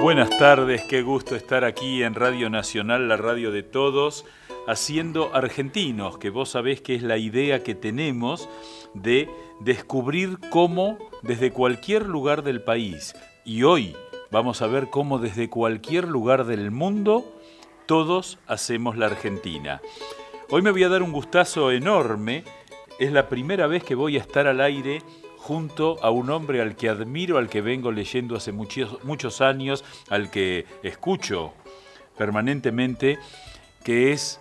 Buenas tardes, qué gusto estar aquí en Radio Nacional, la radio de todos, haciendo argentinos, que vos sabés que es la idea que tenemos de descubrir cómo desde cualquier lugar del país, y hoy vamos a ver cómo desde cualquier lugar del mundo todos hacemos la Argentina. Hoy me voy a dar un gustazo enorme, es la primera vez que voy a estar al aire junto a un hombre al que admiro, al que vengo leyendo hace muchos, muchos años, al que escucho permanentemente, que es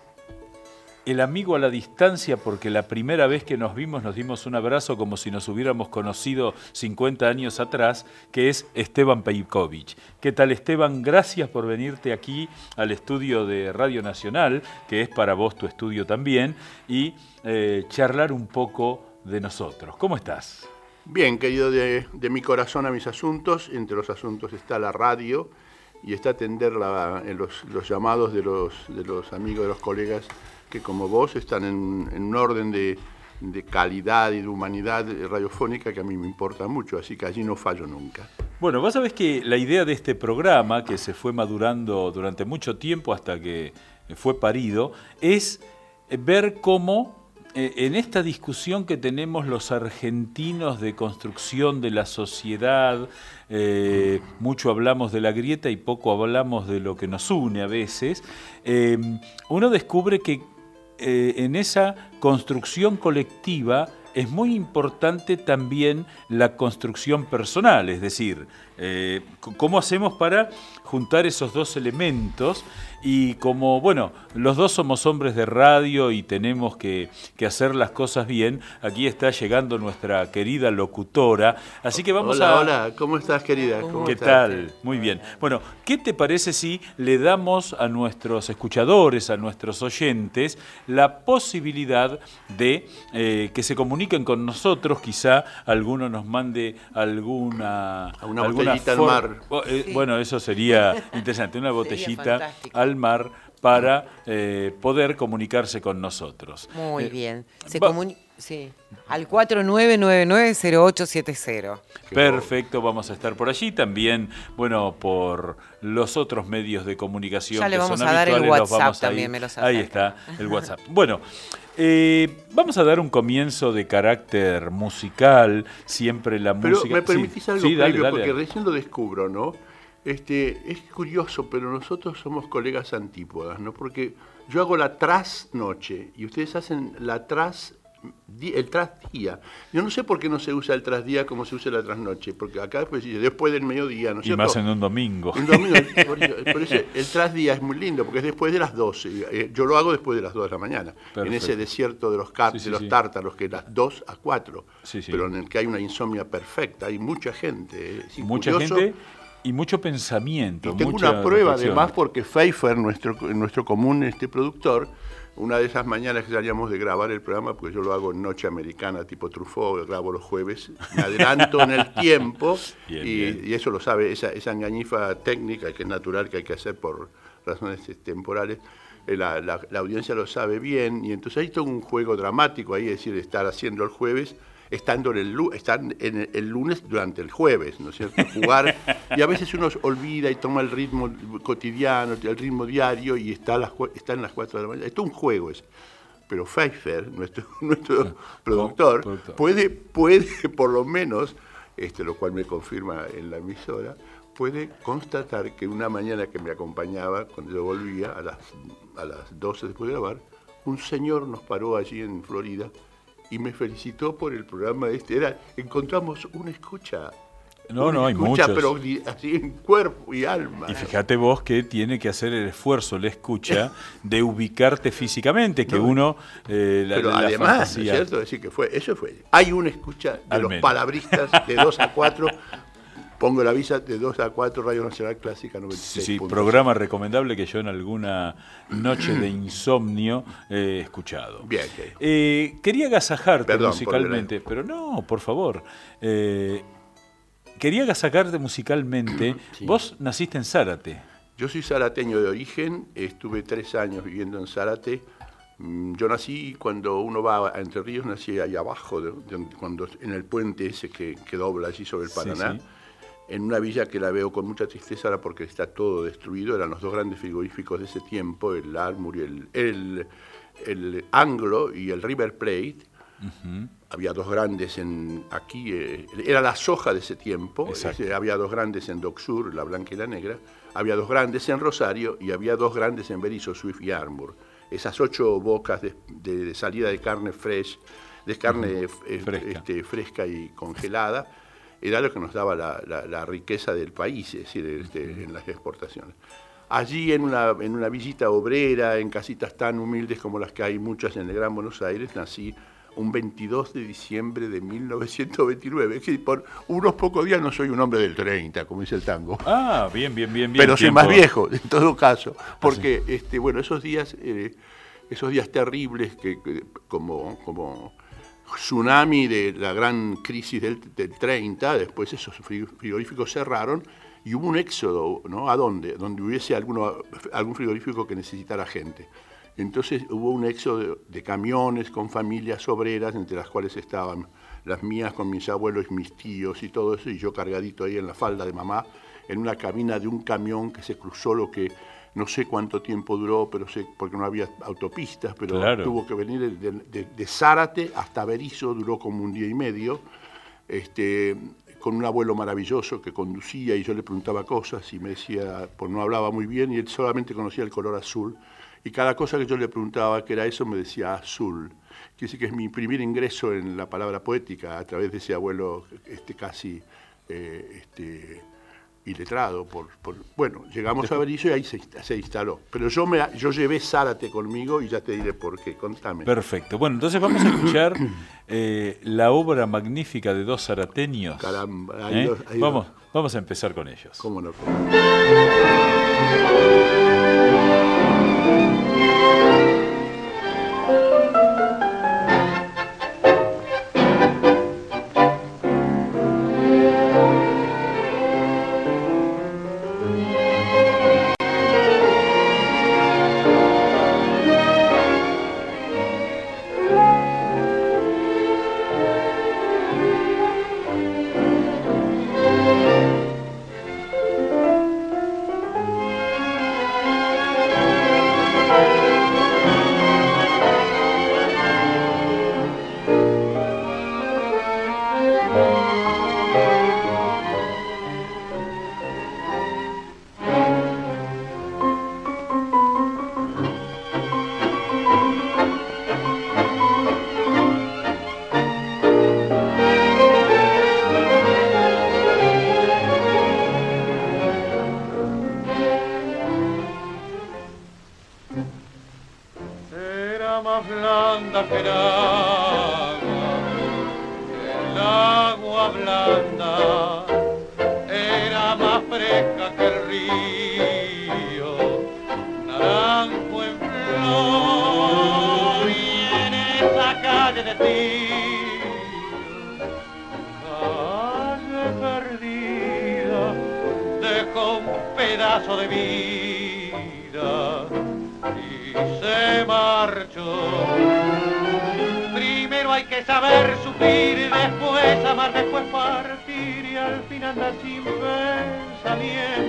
el amigo a la distancia, porque la primera vez que nos vimos nos dimos un abrazo como si nos hubiéramos conocido 50 años atrás, que es Esteban Pejkovic. ¿Qué tal Esteban? Gracias por venirte aquí al estudio de Radio Nacional, que es para vos tu estudio también, y eh, charlar un poco de nosotros. ¿Cómo estás? Bien, querido, de, mi corazón a mis asuntos. Entre los asuntos está la radio y está atender los, llamados de los, amigos, de los colegas que como vos están en, un orden de, calidad y de humanidad radiofónica que a mí me importa mucho, así que allí no fallo nunca. Bueno, vos sabés que la idea de este programa, que se fue madurando durante mucho tiempo hasta que fue parido, es ver cómo eh, en esta discusión que tenemos los argentinos de construcción de la sociedad, eh, mucho hablamos de la grieta y poco hablamos de lo que nos une a veces, eh, uno descubre que en esa construcción colectiva es muy importante también la construcción personal, es decir, cómo hacemos para juntar esos dos elementos y como, bueno, los dos somos hombres de radio y tenemos que, hacer las cosas bien, aquí está llegando nuestra querida locutora, así que vamos a... Hola, hola, ¿cómo estás querida? ¿Qué tal? Muy bien. Bueno, ¿qué te parece si le damos a nuestros escuchadores, a nuestros oyentes, la posibilidad de eh, que se comuniquen con nosotros, quizá alguno nos mande alguna... una botellita al mar. Eh, bueno, eso sería interesante, una botellita al mar para eh, poder comunicarse con nosotros. Muy eh, bien. Se sí. Al 4999-0870. Perfecto, vamos a estar por allí. También, bueno, por los otros medios de comunicación. Ya le vamos a dar el WhatsApp también, me Ahí está, el WhatsApp. Bueno. Eh, vamos a dar un comienzo de carácter musical, siempre la música. Pero me permitís algo previo, porque recién lo descubro, ¿no? Este, es curioso, pero nosotros somos colegas antípodas, ¿no? Porque yo hago la trasnoche y ustedes hacen la tras el trasdía. Yo no sé por qué no se usa el trasdía como se usa la trasnoche, porque acá después después del mediodía, ¿no es Y más en un domingo. Un domingo por eso, el trasdía es muy lindo, porque es después de las 12. Eh, yo lo hago después de las 2 de la mañana, en ese desierto de los, de los tártaros, que es las 2 a 4, pero en el que hay una insomnia perfecta, hay mucha gente. mucha gente y mucho pensamiento. Y tengo una prueba además porque Pfeiffer, nuestro, nuestro común este productor, una de esas mañanas que salíamos de grabar el programa, porque yo lo hago en noche americana, tipo Truffaut, grabo los jueves, me adelanto en el tiempo y, eso lo sabe, esa, esa engañifa técnica que es natural que hay que hacer por razones temporales, eh, la, la, la audiencia lo sabe bien y entonces hay todo un juego dramático ahí, es decir, estar haciendo el jueves estando en el, están en el lunes durante el jueves, ¿no es cierto? Jugar, y a veces uno olvida y toma el ritmo cotidiano, el ritmo diario y está, las, está en las 4 de la mañana. Esto es un juego ese. Pero Pfeiffer, nuestro, nuestro productor, puede, puede por lo menos, este, lo cual me confirma en la emisora, puede constatar que una mañana que me acompañaba, cuando yo volvía a las, a las 12 después de grabar, un señor nos paró allí en Florida y me felicitó por el programa este. Era, encontramos una escucha. No, no, hay escucha, pero así en cuerpo y alma. Y fíjate vos que tiene que hacer el esfuerzo, la escucha, de ubicarte físicamente, que uno... Eh, pero además, ¿no es cierto? Decir que fue, eso fue. Hay una escucha de los palabristas de 2 a 4 Pongo la visa de 2 a 4, Radio Nacional Clásica 96. Sí, sí programa recomendable que yo en alguna noche de insomnio he escuchado. Bien. Eh, quería agasajarte musicalmente, pero no, por favor. Eh, quería agasajarte musicalmente. Vos naciste en Zárate. Yo soy zarateño de origen, estuve tres años viviendo en Zárate. Mm, yo nací cuando uno va a Entre Ríos, nací ahí abajo, cuando, en el puente ese que, dobla allí sobre el Paraná. En una villa que la veo con mucha tristeza ahora porque está todo destruido, eran los dos grandes frigoríficos de ese tiempo, el Armour y el, el, Anglo y el River Plate. Había dos grandes en aquí, eh, era la soja de ese tiempo, había dos grandes en Dock Sur, la blanca y la negra, había dos grandes en Rosario y había dos grandes en Berizo, Swift y Armour. Esas ocho bocas de, salida de carne fresh, de carne eh, este, fresca y congelada, era lo que nos daba la, riqueza del país, es decir, este, en las exportaciones. Allí en una, en una villita obrera, en casitas tan humildes como las que hay muchas en el Gran Buenos Aires, nací un 22 de diciembre de 1929. Es decir, por unos pocos días no soy un hombre del 30, como dice el tango. Ah, bien, bien, bien, bien. Pero soy más viejo, en todo caso. Porque, este, bueno, esos días, eh, esos días terribles que, como, como tsunami de la gran crisis del, 30, después esos frigoríficos cerraron y hubo un éxodo, ¿no? ¿A dónde? Donde hubiese alguno, algún frigorífico que necesitara gente. Entonces hubo un éxodo de, camiones con familias obreras, entre las cuales estaban las mías con mis abuelos y mis tíos y todo eso, y yo cargadito ahí en la falda de mamá, en una cabina de un camión que se cruzó lo que no sé cuánto tiempo duró, pero sé, porque no había autopistas, pero tuvo que venir de, Zárate hasta Berizo, duró como un día y medio, este, con un abuelo maravilloso que conducía y yo le preguntaba cosas y me decía, pues no hablaba muy bien y él solamente conocía el color azul. Y cada cosa que yo le preguntaba que era eso me decía azul. Quiere decir que es mi primer ingreso en la palabra poética a través de ese abuelo este, casi eh, este, y letrado. Por, bueno, llegamos a Berizo y ahí se, instaló. Pero yo, me, yo llevé Zárate conmigo y ya te diré por qué. Contame. Perfecto. Bueno, entonces vamos a escuchar eh, la obra magnífica de dos zarateños. Caramba. ¿Eh? vamos, vamos a empezar con ellos. ¿Cómo no?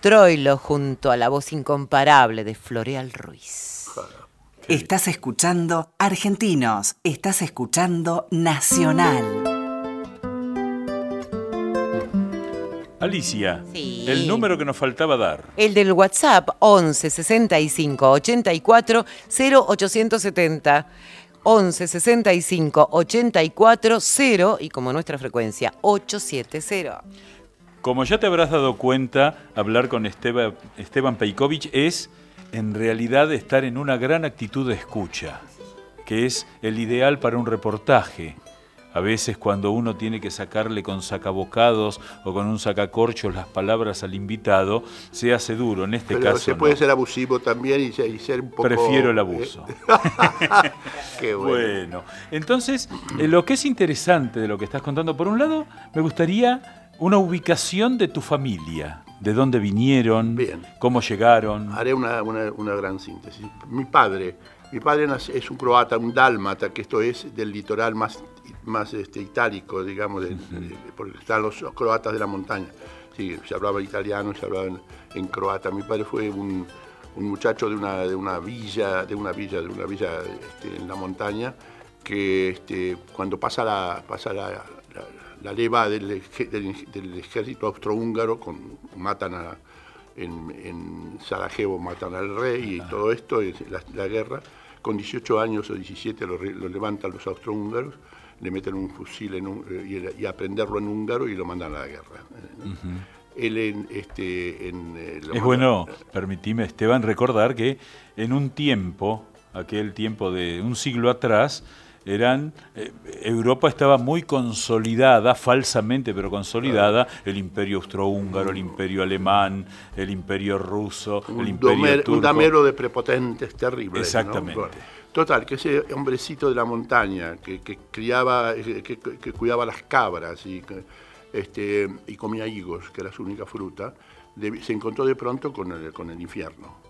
Troilo junto a la voz incomparable de Floreal Ruiz. Estás escuchando Argentinos, estás escuchando Nacional. Alicia, el número que nos faltaba dar. El del WhatsApp 11 65 84 0870. 11 65 84 0 y como nuestra frecuencia 870. Como ya te habrás dado cuenta, hablar con Esteban, Esteban Peikovic es en realidad estar en una gran actitud de escucha, que es el ideal para un reportaje. A veces cuando uno tiene que sacarle con sacabocados o con un sacacorchos las palabras al invitado, se hace duro. En este caso se puede ser abusivo también y ser, un poco... Prefiero el abuso. Qué bueno. bueno. entonces, eh, lo que es interesante de lo que estás contando, por un lado, me gustaría una ubicación de tu familia de dónde vinieron, cómo llegaron. Haré una, gran síntesis. Mi padre, mi padre es un croata, un dálmata, que esto es del litoral más, más este, itálico, digamos, porque están los, croatas de la montaña. Sí, se hablaba italiano, se hablaba en, croata. Mi padre fue un, muchacho de una, de una villa, de una villa, de una villa este, en la montaña, que este, cuando pasa la, pasa la la leva del, ejército austrohúngaro, con, matan a, en, Sarajevo, matan al rey y todo esto, la, la guerra. Con 18 años o 17 lo, levantan los austrohúngaros, le meten un fusil en y, aprenderlo en húngaro y lo mandan a la guerra. este, eh, es bueno, permitime Esteban, recordar que en un tiempo, aquel tiempo de un siglo atrás, eran eh, Europa estaba muy consolidada, falsamente pero consolidada, el imperio austrohúngaro, el imperio alemán, el imperio ruso, el imperio turco. Un damero de prepotentes terribles. Exactamente. total, que ese hombrecito de la montaña que, criaba, eh, que, cuidaba las cabras y, este, y comía higos, que era su única fruta, se encontró de pronto con el, con el infierno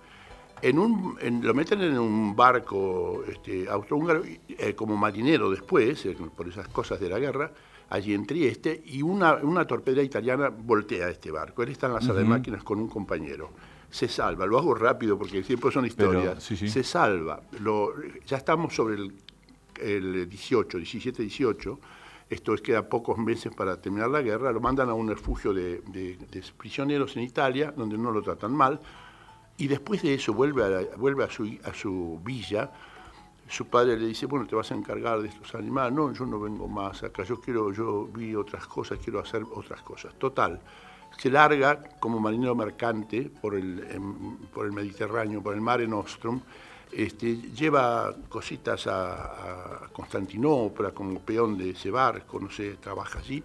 en un, lo meten en un barco este, austrohúngaro eh, como marinero después, eh, por esas cosas de la guerra, allí en Trieste, y una, una torpedera italiana voltea este barco. Él está en la sala de máquinas con un compañero. Se salva, lo hago rápido porque siempre son historias. Se salva. Lo, ya estamos sobre el, el 18, 17, 18. Esto es, queda pocos meses para terminar la guerra. Lo mandan a un refugio de, de prisioneros en Italia, donde no lo tratan mal y después de eso vuelve a, vuelve a, su, a su villa, su padre le dice, bueno, te vas a encargar de estos animales. No, yo no vengo más acá, yo quiero, yo vi otras cosas, quiero hacer otras cosas. Total, se larga como marinero mercante por el, por el Mediterráneo, por el Mare Nostrum, este, lleva cositas a, a Constantinopla como peón de ese barco, no sé, trabaja allí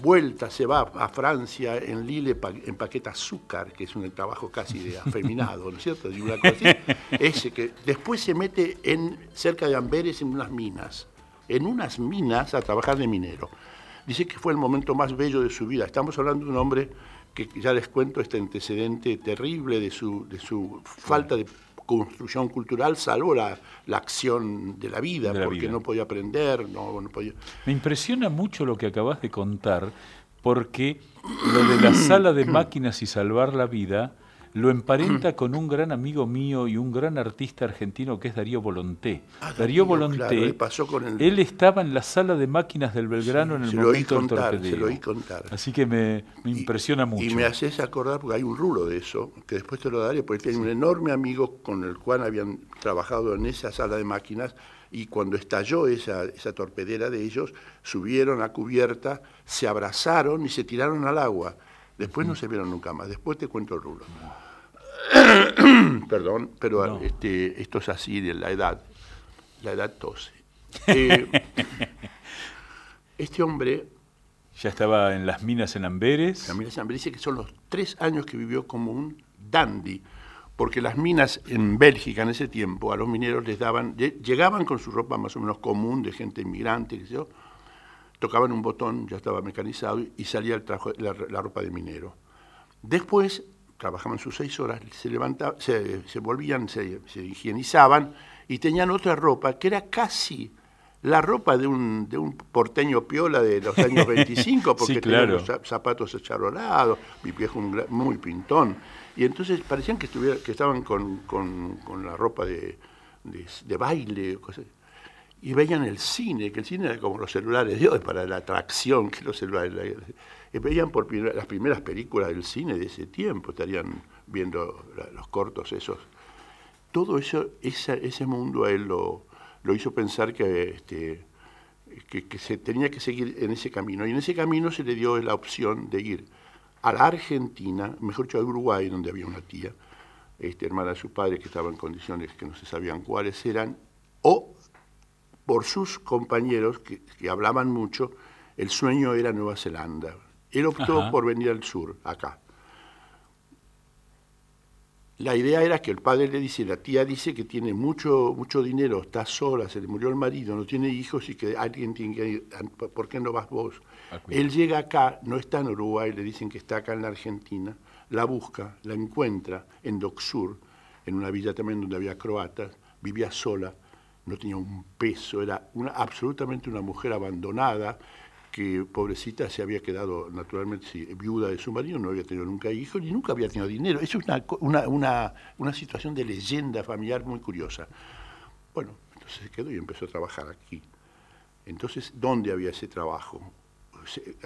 vuelta se va a Francia, en Lille empaqueta azúcar, que es un trabajo casi de afeminado, ¿no es cierto? Y una cosa ese que después se mete en, cerca de Amberes en unas minas, en unas minas a trabajar de minero. Dice que fue el momento más bello de su vida. Estamos hablando de un hombre que ya les cuento este antecedente terrible de su, de su falta de construcción cultural, salvo la, acción de la vida, porque no podía aprender, no, no podía... Me impresiona mucho lo que acabas de contar, porque lo de la sala de máquinas y salvar la vida lo emparenta con un gran amigo mío y un gran artista argentino que es Darío Volonté. Ah, Darío Volonté, él estaba en la sala de máquinas del Belgrano en el momento del torpedeo. Se lo oí contar. Así que me, impresiona mucho. Y me haces acordar, porque hay un rulo de eso, que después te lo daré, porque tiene un enorme amigo con el cual habían trabajado en esa sala de máquinas, y cuando estalló esa, esa torpedera de ellos, subieron a cubierta, se abrazaron y se tiraron al agua. Después no se vieron nunca más. Después te cuento el rulo. Perdón, pero este, esto es así de la edad. La edad tose. Eh, este hombre... Ya estaba en las minas en Amberes. Las minas en Amberes dice que son los tres años que vivió como un dandy, porque las minas en Bélgica en ese tiempo a los mineros les daban, llegaban con su ropa más o menos común de gente inmigrante, tocaban un botón, ya estaba mecanizado y salía el la ropa de minero. Después trabajaban sus seis horas, se, levantaban, se, volvían, se, higienizaban y tenían otra ropa que era casi la ropa de un, de un porteño piola de los años 25, porque tenían los zapatos acharolados, mi viejo muy pintón. Y entonces parecían que, estuviera, que estaban con, con, la ropa de, de, baile, cosas. Y veían el cine, que el cine era como los celulares de hoy, para la atracción que los celulares. Y veían por las primeras películas del cine de ese tiempo, estarían viendo los cortos esos. Todo eso, ese mundo a él lo, lo hizo pensar que, este, que, se tenía que seguir en ese camino. Y en ese camino se le dio la opción de ir a la Argentina, mejor dicho a Uruguay, donde había una tía, este, hermana de su padre, que estaba en condiciones que no se sabían cuáles eran, o por sus compañeros que, hablaban mucho, el sueño era Nueva Zelanda. Él optó por venir al sur, acá. La idea era que el padre le dice, la tía dice que tiene mucho, mucho dinero, está sola, se le murió el marido, no tiene hijos y que alguien tiene que ir, ¿por qué no vas vos? Él llega acá, no está en Uruguay, le dicen que está acá en la Argentina, la busca, la encuentra en Docsur, en una villa también donde había croatas, vivía sola, no tenía un peso, era una, absolutamente una mujer abandonada, que pobrecita se había quedado naturalmente viuda de su marido, no había tenido nunca hijos ni nunca había tenido dinero. Eso es una, una, una, situación de leyenda familiar muy curiosa. Bueno, entonces se quedó y empezó a trabajar aquí. Entonces, ¿dónde había ese trabajo?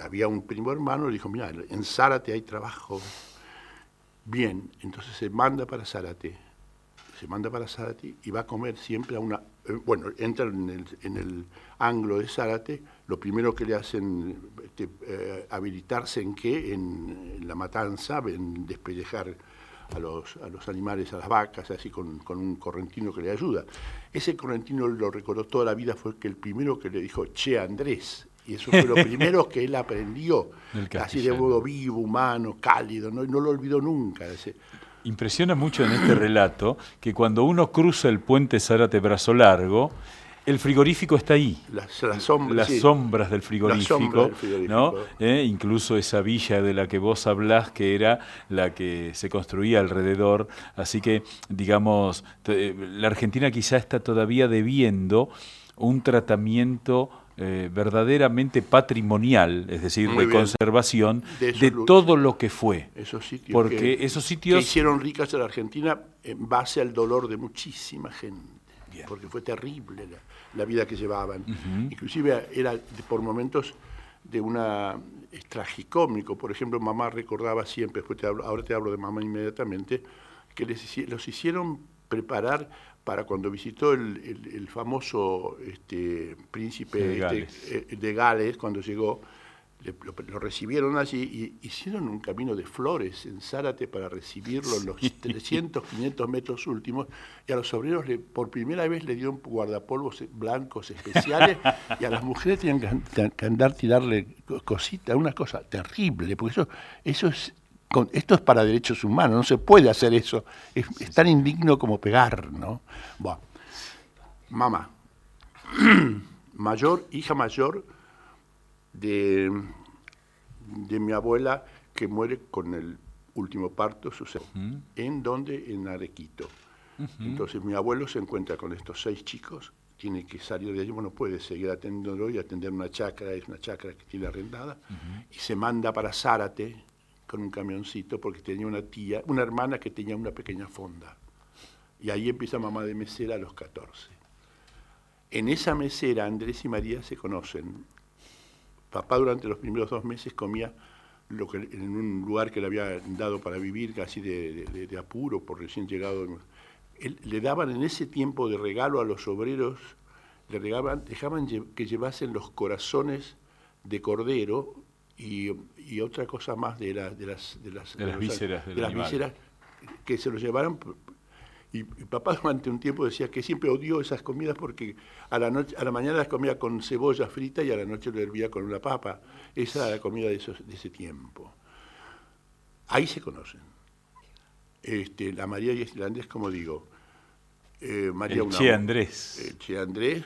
había un primo hermano, le dijo, mira, en Zárate hay trabajo. Bien, entonces se manda para Zárate, se manda para Zárate y va a comer siempre a una... Eh, bueno, entra en el, en el anglo de Zárate, lo primero que le hacen este, eh, habilitarse en qué, en, la matanza, en despellejar a los, a los animales, a las vacas, así con, un correntino que le ayuda. Ese correntino lo recordó toda la vida, fue que el primero que le dijo, che Andrés, y eso fue lo primero que él aprendió, así de modo vivo, humano, cálido, no, no lo olvidó nunca. Ese. Impresiona mucho en este relato que cuando uno cruza el puente Zárate Brazo Largo, el frigorífico está ahí. Las, sombras, del frigorífico, ¿no? ¿Eh? incluso esa villa de la que vos hablás, que era la que se construía alrededor. Así que, digamos, eh, la Argentina quizá está todavía debiendo un tratamiento eh, verdaderamente patrimonial, es decir, de conservación de, todo lo que fue. Esos sitios porque esos sitios hicieron ricas a la Argentina en base al dolor de muchísima gente, porque fue terrible la vida que llevaban. Inclusive era por momentos de una es tragicómico. Por ejemplo, mamá recordaba siempre, después te hablo, ahora te hablo de mamá inmediatamente, que les, los hicieron preparar para cuando visitó el, famoso este, príncipe de este, eh, Gales. cuando llegó, lo, recibieron allí y hicieron un camino de flores en Zárate para recibirlo en los 300, 500 metros últimos y a los obreros por primera vez le dieron guardapolvos blancos especiales y a las mujeres tenían que, andar tirarle cositas, una cosa terrible, porque eso, eso es esto es para derechos humanos, no se puede hacer eso. Es, tan indigno como pegar, ¿no? Bueno, mamá, mayor, hija mayor de, de mi abuela que muere con el último parto, sucede. ¿En dónde? En Arequito. Entonces mi abuelo se encuentra con estos seis chicos, tiene que salir de allí, bueno, puede seguir atendiéndolo y atender una chacra, es una chacra que tiene arrendada, y se manda para Zárate con un camioncito porque tenía una tía, una hermana que tenía una pequeña fonda. Y ahí empieza mamá de mesera a los 14. En esa mesera Andrés y María se conocen Papá durante los primeros dos meses comía lo que, en un lugar que le había dado para vivir, casi de, apuro por recién llegado. le daban en ese tiempo de regalo a los obreros, le regaban, dejaban que llevasen los corazones de cordero y, otra cosa más de, de las, de las, vísceras, de las vísceras que se los llevaran y, papá durante un tiempo decía que siempre odió esas comidas porque a la, noche, a la mañana las comía con cebolla frita y a la noche lo hervía con una papa. Esa era la comida de, esos, de ese tiempo. Ahí se conocen. Este, la María y Islandés, como digo, eh, María el Che Andrés. El Che Andrés,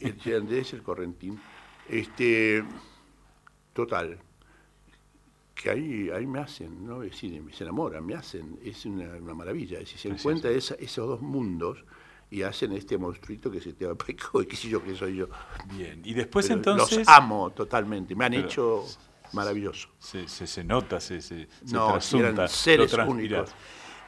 el Che Andrés, el Correntín. Este, total, que ahí, ahí me hacen, ¿no? Es decir, se enamoran, me hacen, es una, maravilla. Es decir, se encuentran esos dos mundos y hacen este monstruito que se te va a y qué sé yo, que soy yo. Bien, y después entonces... Los amo totalmente, me han hecho maravilloso. Se, se, se, nota, se, se, no, eran seres únicos.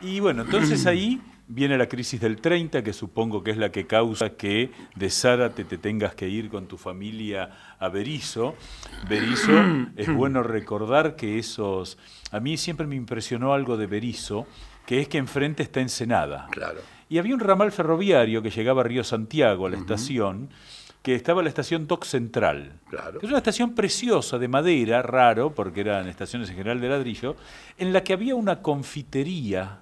Y bueno, entonces ahí Viene la crisis del 30, que supongo que es la que causa que de Zárate te tengas que ir con tu familia a Berizo. Berizo, es bueno recordar que esos... A mí siempre me impresionó algo de Berizo, que es que enfrente está Ensenada. Claro. Y había un ramal ferroviario que llegaba a Río Santiago, a la estación, que estaba la estación Doc Central. Claro. Es una estación preciosa de madera, raro, porque eran estaciones en general de ladrillo, en la que había una confitería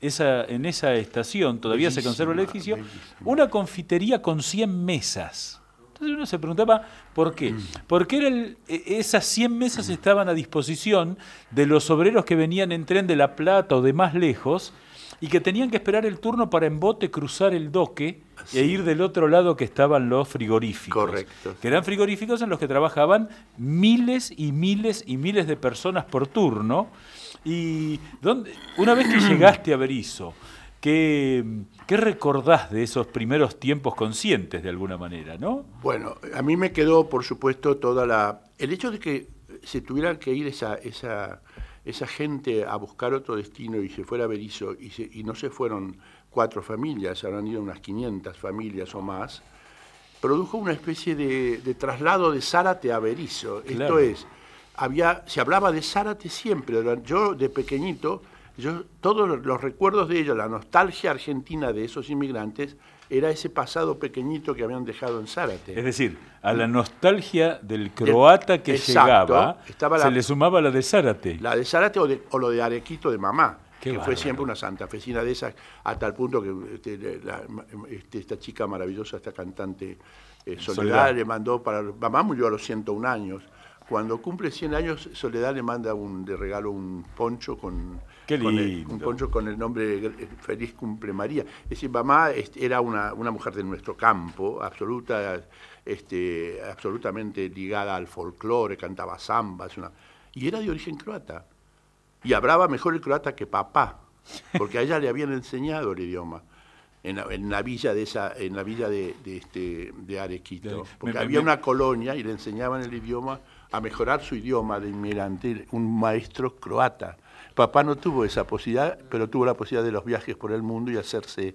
esa, en esa estación, todavía se conserva el edificio, una confitería con 100 mesas. Entonces uno se preguntaba por qué. Mm. Porque era e, esas 100 mesas estaban a disposición de los obreros que venían en tren de La Plata o de más lejos y que tenían que esperar el turno para en bote cruzar el doque e ir del otro lado que estaban los frigoríficos. Correcto. Que eran frigoríficos en los que trabajaban miles y miles y miles de personas por turno y una vez que llegaste a Berizo, ¿qué, ¿qué recordás de esos primeros tiempos conscientes de alguna manera, no? Bueno, a mí me quedó, por supuesto, toda la... El hecho de que se tuviera que ir esa, esa, esa gente a buscar otro destino y se fuera a Berizo y, y no se fueron cuatro familias, habrán ido unas 500 familias o más, produjo una especie de, traslado de Zárate a Berizo. Esto es había, se hablaba de Zárate siempre. Yo de pequeñito, yo, todos los recuerdos de ellos, la nostalgia argentina de esos inmigrantes, era ese pasado pequeñito que habían dejado en Zárate. Es decir, a la nostalgia del croata que llegaba, se le sumaba la de Zárate. La de Zárate o, lo de Arequito de mamá. que fue siempre una santafesina de esas, hasta el punto que este, este, esta chica maravillosa, esta cantante eh, Soledad, le mandó para... Mamá murió a los 101 años, cuando cumple 100 años, Soledad le manda un, de regalo un poncho con, un poncho con el nombre Feliz Cumple María. Es decir, mamá era una, mujer de nuestro campo, absoluta, este, absolutamente ligada al folclore, cantaba zambas, y era de origen croata. Y hablaba mejor el croata que papá, porque a ella le habían enseñado el idioma. En la, villa de esa, en la villa de, este, de Arequito, porque había una colonia y le enseñaban el idioma a mejorar su idioma de inmigrante, un maestro croata. Papá no tuvo esa posibilidad, pero tuvo la posibilidad de los viajes por el mundo y hacerse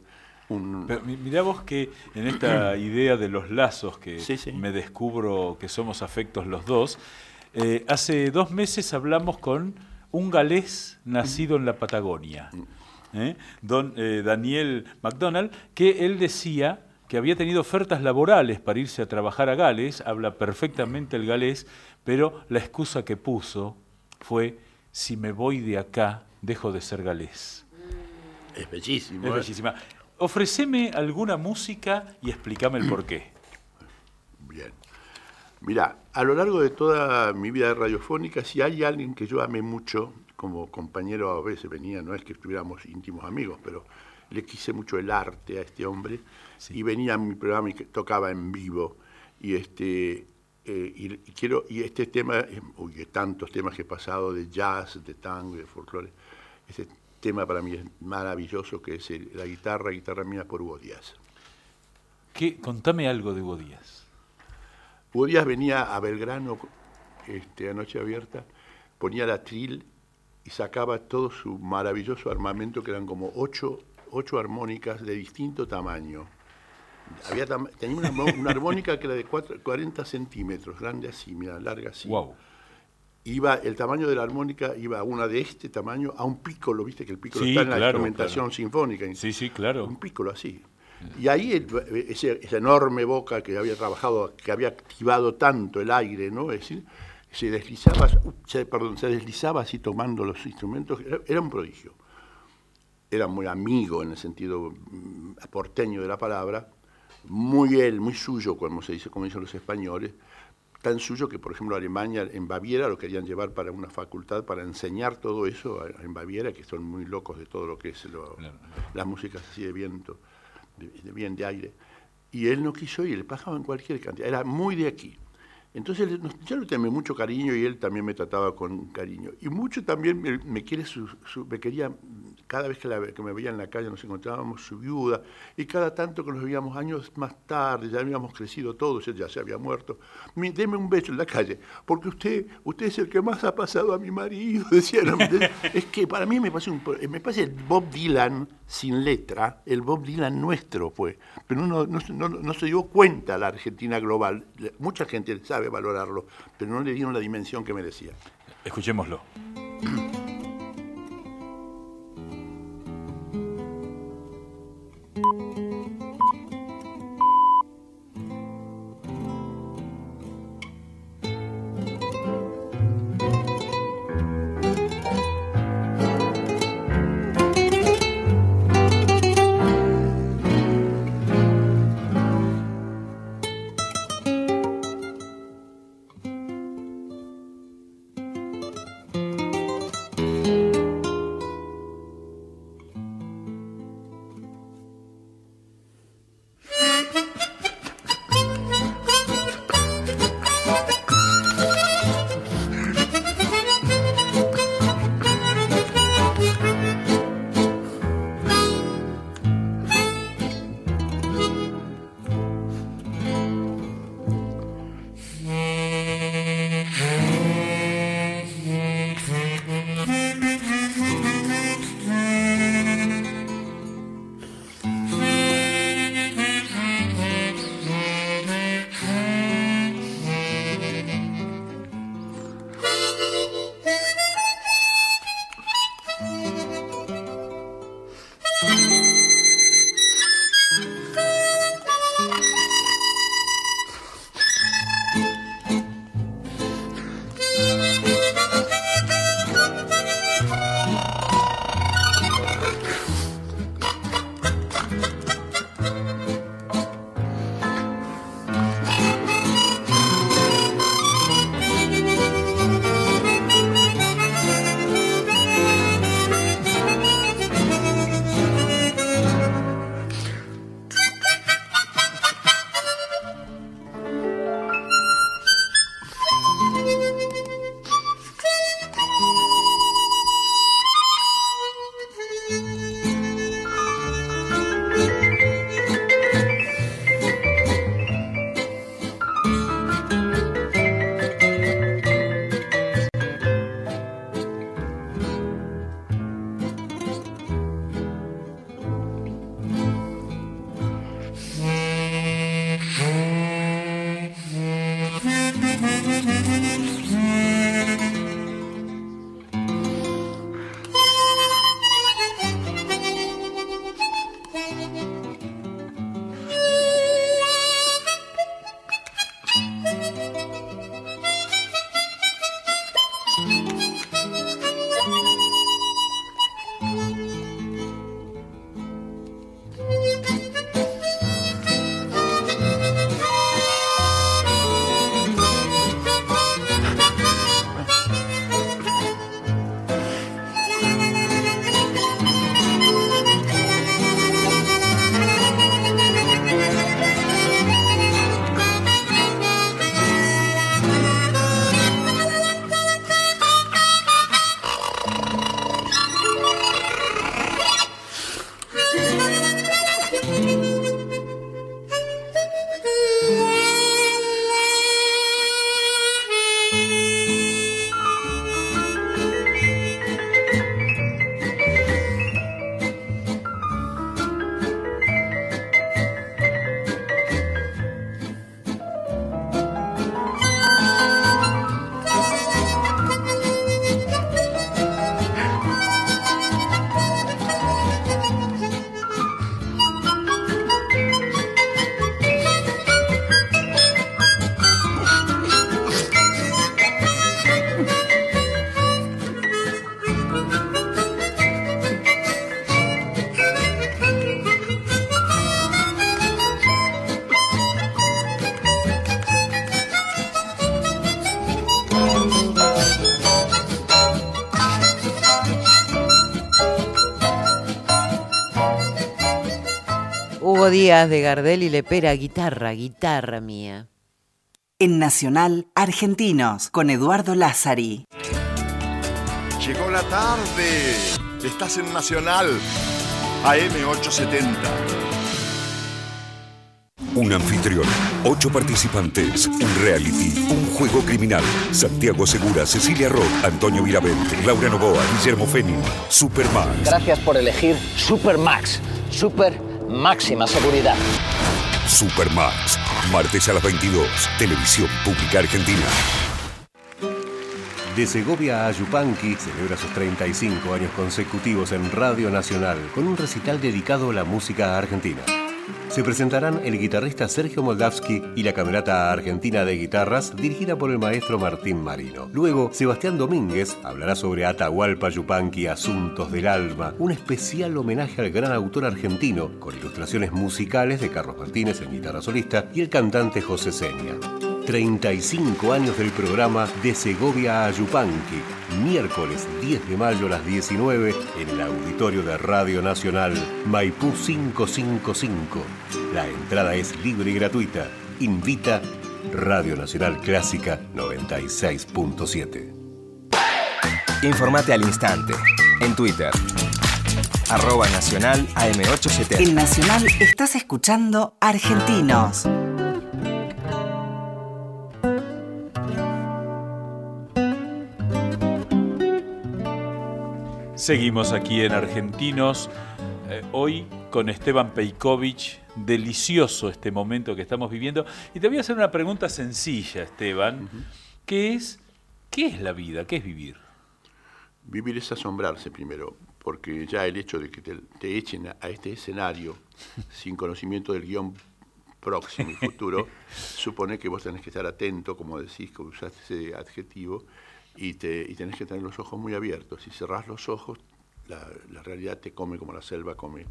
un... mirá vos que en esta idea de los lazos que me descubro que somos afectos los dos, eh, hace dos meses hablamos con un galés nacido en la Patagonia, ¿eh? don eh, Daniel McDonald, que él decía que había tenido ofertas laborales para irse a trabajar a Gales, habla perfectamente el galés, pero la excusa que puso fue, si me voy de acá, dejo de ser galés. Es bellísimo. Es ¿eh? bellísima. Ofreceme alguna música y explícame el porqué. Bien. Mira, a lo largo de toda mi vida radiofónica, si hay alguien que yo amé mucho, como compañero a veces venía, no es que estuviéramos íntimos amigos, pero le quise mucho el arte a este hombre, y venía a mi programa y tocaba en vivo. Y este eh, y, quiero, y este tema, uy, tantos temas que he pasado de jazz, de tango, de folclore, este tema para mí es maravilloso, que es la guitarra, guitarra mía por Hugo Díaz. ¿Qué? Contame algo de Hugo Díaz. Hugo Díaz venía a Belgrano este, a Noche Abierta, ponía la tril y sacaba todo su maravilloso armamento, que eran como ocho, ocho armónicas de distinto tamaño tenía una, armónica que era de 40 centímetros, grande así, mira, larga así. Iba, el tamaño de la armónica iba a una de este tamaño a un pícolo, viste que el pícolo está en la instrumentación sinfónica. Sí, sí, claro. Un pícolo así. Y ahí esa enorme boca que había trabajado, que había activado tanto el aire, ¿no? Es decir, se deslizaba, perdón, se deslizaba así tomando los instrumentos, era un prodigio. Era muy amigo en el sentido mm, porteño de la palabra, muy él, muy suyo, como se dice, como dicen los españoles, tan suyo que, por ejemplo, Alemania, en Baviera, lo querían llevar para una facultad para enseñar todo eso en Baviera, que son muy locos de todo lo que es las músicas así de viento, de, bien de aire. Y él no quiso ir, le pasaba en cualquier cantidad, era muy de aquí. Entonces yo le temé mucho cariño y él también me trataba con cariño. Y mucho también me, quiere me quería cada vez que, me veía en la calle nos encontrábamos su viuda, y cada tanto que nos veíamos años más tarde, ya habíamos crecido todos, ella ya se había muerto, deme un beso en la calle, porque usted, usted es el que más ha pasado a mi marido, decían. es que para mí me parece, un, me parece Bob Dylan sin letra, el Bob Dylan nuestro fue, pero no, no se dio cuenta la Argentina global, mucha gente sabe valorarlo, pero no le dieron la dimensión que merecía. Escuchémoslo. Díaz de Gardel y Lepera, guitarra, guitarra mía. En Nacional, Argentinos, con Eduardo Lázari. Llegó la tarde Estás en Nacional AM870. Un anfitrión, ocho participantes, un reality, un juego criminal. Santiago Segura, Cecilia Roth, Antonio Miravente, Laura Novoa, Guillermo Feni, Supermax. Gracias por elegir Supermax. Super máxima seguridad. Supermax, martes a las 22, Televisión Pública Argentina. De Segovia a Yupanqui celebra sus 35 años consecutivos en Radio Nacional con un recital dedicado a la música argentina. Se presentarán el guitarrista Sergio Moldavsky y la Camerata Argentina de Guitarras dirigida por el maestro Martín Marino. Luego, Sebastián Domínguez hablará sobre Atahualpa Yupanqui, Asuntos del Alma, un especial homenaje al gran autor argentino con ilustraciones musicales de Carlos Martínez en guitarra solista y el cantante José Seña. 35 años del programa De Segovia a Yupanqui, miércoles 10 de mayo a las 19 en el auditorio de Radio Nacional Maipú 555. La entrada es libre y gratuita. Invita Radio Nacional Clásica 96.7. Informate al instante en Twitter. Arroba Nacional AM870. En Nacional estás escuchando Argentinos. Seguimos aquí en Argentinos, eh, hoy con Esteban Peikovic, delicioso este momento que estamos viviendo. Y te voy a hacer una pregunta sencilla, Esteban, que es, ¿qué es la vida? ¿Qué es vivir? Vivir es asombrarse primero, porque ya el hecho de que te, echen a este escenario sin conocimiento del guion próximo y futuro, supone que vos tenés que estar atento, como decís, que usaste ese adjetivo, y, te, y tenés que tener los ojos muy abiertos. Si cerrás los ojos, la, realidad te come como la selva come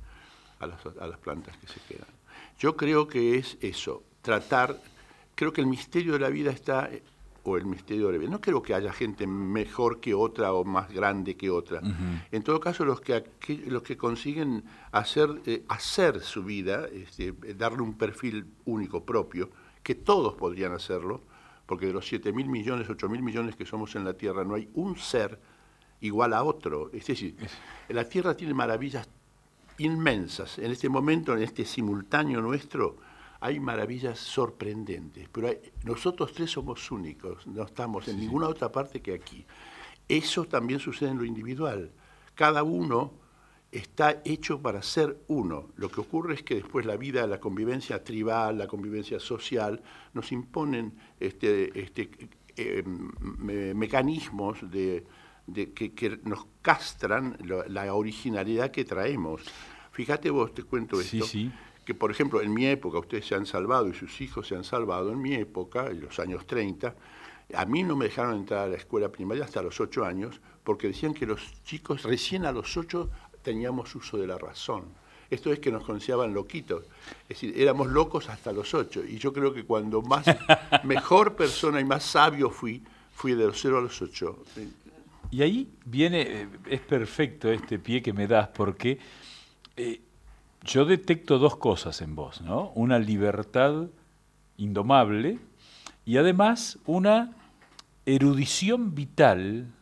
a las, a las plantas que se quedan. Yo creo que es eso, tratar, creo que el misterio de la vida está, o el misterio de la vida, no creo que haya gente mejor que otra o más grande que otra. En todo caso, los que, los que consiguen hacer, eh, hacer su vida, este, darle un perfil único propio, que todos podrían hacerlo, porque de los 7 mil millones, 8 mil millones que somos en la Tierra, no hay un ser igual a otro. Es decir, la Tierra tiene maravillas inmensas. En este momento, en este simultáneo nuestro, hay maravillas sorprendentes, pero nosotros tres somos únicos, no estamos en ninguna otra parte que aquí. Eso también sucede en lo individual. Cada uno está hecho para ser uno. Lo que ocurre es que después la vida, la convivencia tribal, la convivencia social, nos imponen este, este, em, mecanismos de, que, nos castran la, originalidad que traemos. Fíjate vos, te cuento esto. Que, por ejemplo, en mi época, ustedes se han salvado y sus hijos se han salvado, en mi época, en los años 30, a mí no me dejaron entrar a la escuela primaria hasta los 8 años, porque decían que los chicos recién a los 8 teníamos uso de la razón. Esto es que nos consideraban loquitos. Es decir, éramos locos hasta los ocho. Y yo creo que cuando más mejor persona y más sabio fui, fui de los cero a los ocho. Y ahí viene, eh, es perfecto este pie que me das, porque eh, yo detecto dos cosas en vos, ¿no? Una libertad indomable y además una erudición vital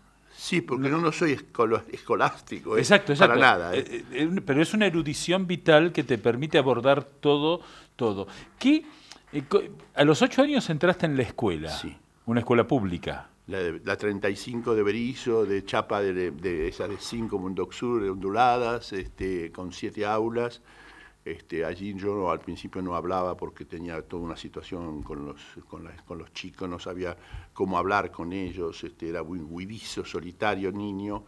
Sí, porque no, no soy escolástico, ¿eh? exacto, exacto. para nada. ¿eh? Eh, pero es una erudición vital que te permite abordar todo, todo. ¿Qué, a los ocho años entraste en la escuela, sí. una escuela pública. La, la 35 de Berizo, de chapa de, de, esa de cinco Mundoxur, onduladas, este, con siete aulas. Este, allí yo al principio no hablaba porque tenía toda una situación con los, con, los chicos, no sabía cómo hablar con ellos, este, era muy huidizo, solitario, niño.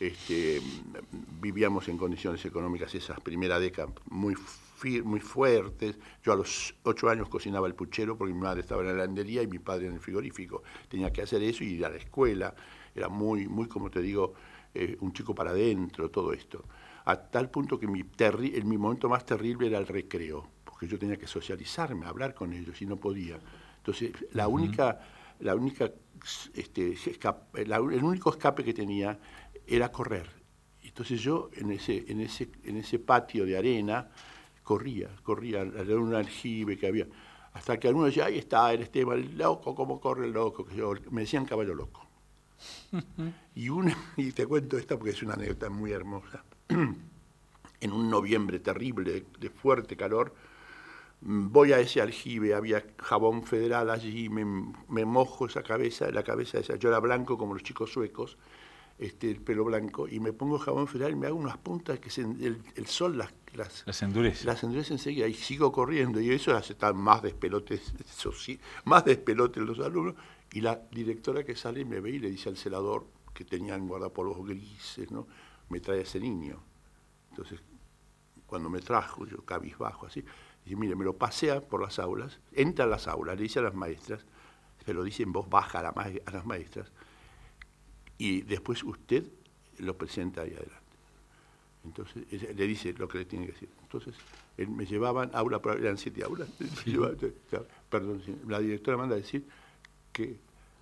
Este, vivíamos en condiciones económicas esas primeras décadas muy, muy fuertes. Yo a los ocho años cocinaba el puchero porque mi madre estaba en la landería y mi padre en el frigorífico. Tenía que hacer eso y ir a la escuela. Era muy, muy como te digo, eh, un chico para adentro, todo esto a tal punto que mi, en mi momento más terrible era el recreo, porque yo tenía que socializarme, hablar con ellos y no podía. Entonces, la única, la única, este, el único escape que tenía era correr. Entonces yo en ese, en ese, en ese patio de arena corría, corría, era un aljibe que había, hasta que algunos decían, ahí está el Esteban, el loco, cómo corre el loco, me decían caballo loco. y, una, y te cuento esta porque es una anécdota muy hermosa. en un noviembre terrible, de fuerte calor, voy a ese aljibe, había jabón federal allí, me, me mojo esa cabeza, la cabeza esa, yo era blanco como los chicos suecos, este, el pelo blanco, y me pongo jabón federal y me hago unas puntas que el, sol las, las, endurece. Las endurece enseguida y sigo corriendo, y eso hace estar más despelotes, eso sí, más despelotes los alumnos, y la directora que sale me ve y le dice al celador, que tenían guardapolvos grises, ¿no? Me trae a ese niño. Entonces, cuando me trajo, yo cabizbajo así, dice, mire, me lo pasea por las aulas, entra a las aulas, le dice a las maestras, se lo dice en voz baja a, a las maestras, y después usted lo presenta ahí adelante. Entonces, le dice lo que le tiene que decir. Entonces, él me llevaban aula, eran siete aulas, perdón, la directora manda a decir que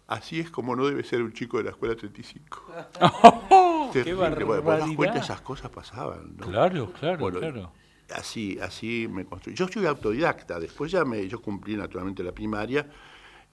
así es como no debe ser un chico de la escuela 35. ¡Qué barbaridad! esas cosas pasaban. ¿no? Claro, claro, claro. Así, así me construí. Yo soy autodidacta, después ya me, yo cumplí naturalmente la primaria.